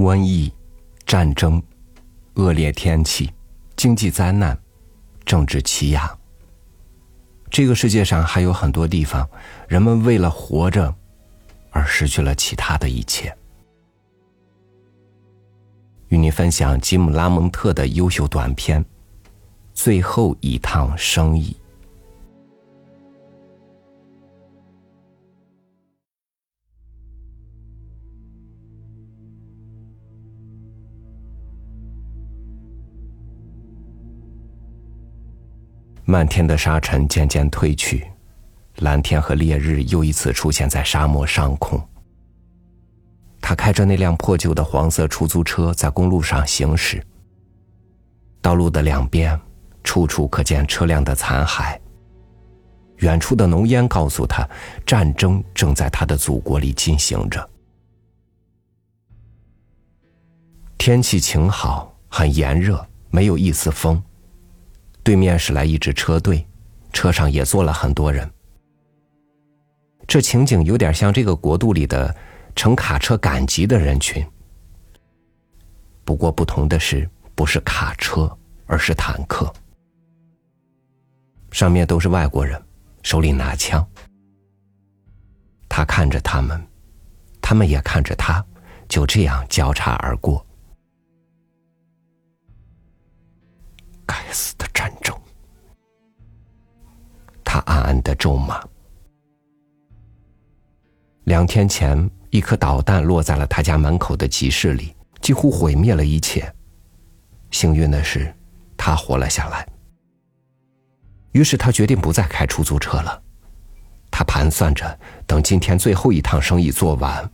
瘟疫、战争、恶劣天气、经济灾难、政治欺压。这个世界上还有很多地方，人们为了活着而失去了其他的一切。与你分享吉姆·拉蒙特的优秀短片《最后一趟生意》。漫天的沙尘渐渐褪去，蓝天和烈日又一次出现在沙漠上空。他开着那辆破旧的黄色出租车在公路上行驶。道路的两边，处处可见车辆的残骸。远处的浓烟告诉他，战争正在他的祖国里进行着。天气晴好，很炎热，没有一丝风。对面驶来一支车队，车上也坐了很多人。这情景有点像这个国度里的乘卡车赶集的人群。不过不同的是，不是卡车，而是坦克。上面都是外国人，手里拿枪。他看着他们，他们也看着他，就这样交叉而过。该死的战争！他暗暗的咒骂。两天前，一颗导弹落在了他家门口的集市里，几乎毁灭了一切。幸运的是，他活了下来。于是他决定不再开出租车了。他盘算着，等今天最后一趟生意做完，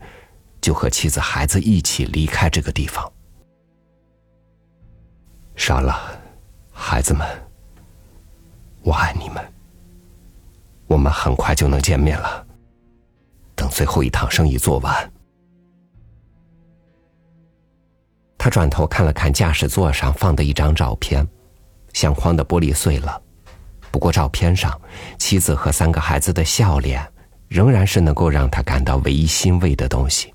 就和妻子、孩子一起离开这个地方。傻了。孩子们，我爱你们。我们很快就能见面了。等最后一趟生意做完，他转头看了看驾驶座上放的一张照片，相框的玻璃碎了，不过照片上妻子和三个孩子的笑脸，仍然是能够让他感到唯一欣慰的东西。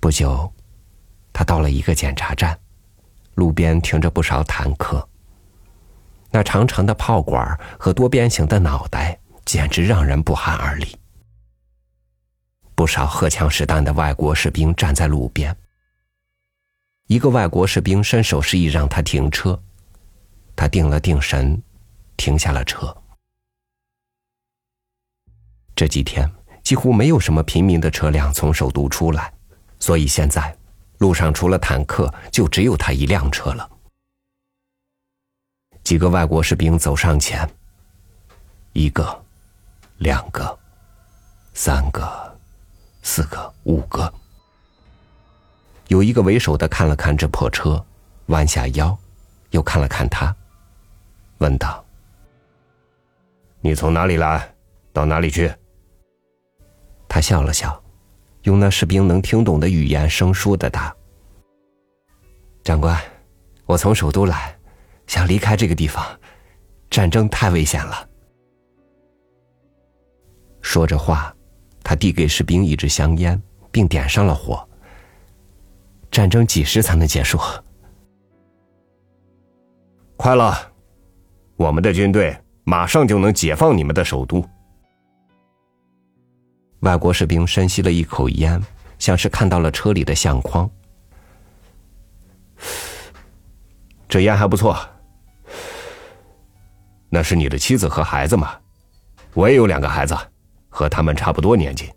不久，他到了一个检查站。路边停着不少坦克，那长长的炮管和多边形的脑袋简直让人不寒而栗。不少荷枪实弹的外国士兵站在路边。一个外国士兵伸手示意让他停车，他定了定神，停下了车。这几天几乎没有什么平民的车辆从首都出来，所以现在。路上除了坦克，就只有他一辆车了。几个外国士兵走上前，一个、两个、三个、四个、五个。有一个为首的看了看这破车，弯下腰，又看了看他，问道：“你从哪里来？到哪里去？”他笑了笑。用那士兵能听懂的语言生疏的答：“长官，我从首都来，想离开这个地方，战争太危险了。”说着话，他递给士兵一支香烟，并点上了火。战争几时才能结束？快了，我们的军队马上就能解放你们的首都。外国士兵深吸了一口烟，像是看到了车里的相框。这烟还不错。那是你的妻子和孩子吗？我也有两个孩子，和他们差不多年纪。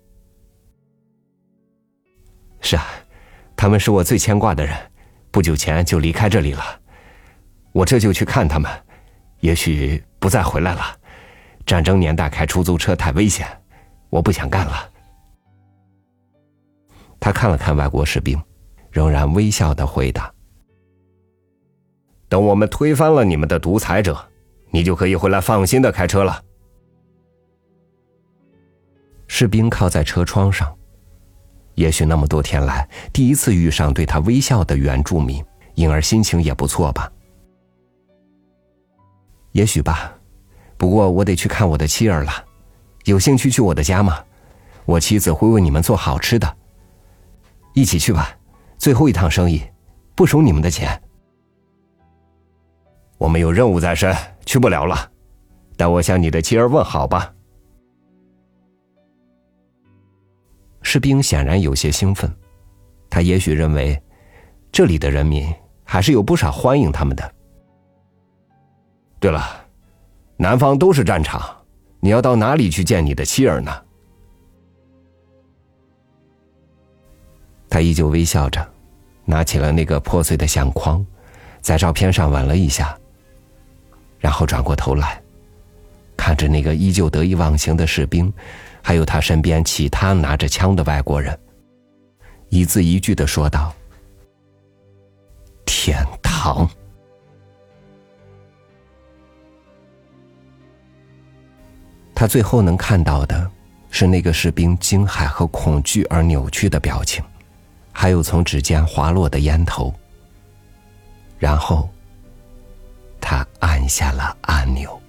是啊，他们是我最牵挂的人，不久前就离开这里了。我这就去看他们，也许不再回来了。战争年代开出租车太危险。我不想干了。他看了看外国士兵，仍然微笑的回答：“等我们推翻了你们的独裁者，你就可以回来放心的开车了。”士兵靠在车窗上，也许那么多天来第一次遇上对他微笑的原住民，因而心情也不错吧？也许吧。不过我得去看我的妻儿了。有兴趣去我的家吗？我妻子会为你们做好吃的，一起去吧，最后一趟生意，不收你们的钱。我们有任务在身，去不了了。代我向你的妻儿问好吧。士兵显然有些兴奋，他也许认为，这里的人民还是有不少欢迎他们的。对了，南方都是战场，你要到哪里去见你的妻儿呢？他依旧微笑着，拿起了那个破碎的相框，在照片上吻了一下，然后转过头来，看着那个依旧得意忘形的士兵，还有他身边其他拿着枪的外国人，一字一句的说道：“天堂。”他最后能看到的，是那个士兵惊骇和恐惧而扭曲的表情。还有从指尖滑落的烟头，然后，他按下了按钮。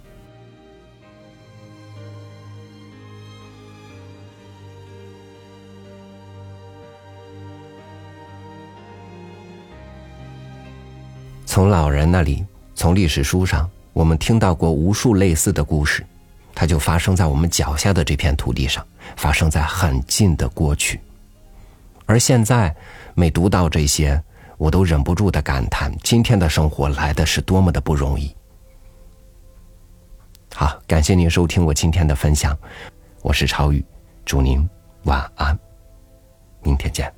从老人那里，从历史书上，我们听到过无数类似的故事，它就发生在我们脚下的这片土地上，发生在很近的过去。而现在，每读到这些，我都忍不住的感叹：今天的生活来的是多么的不容易。好，感谢您收听我今天的分享，我是超宇，祝您晚安，明天见。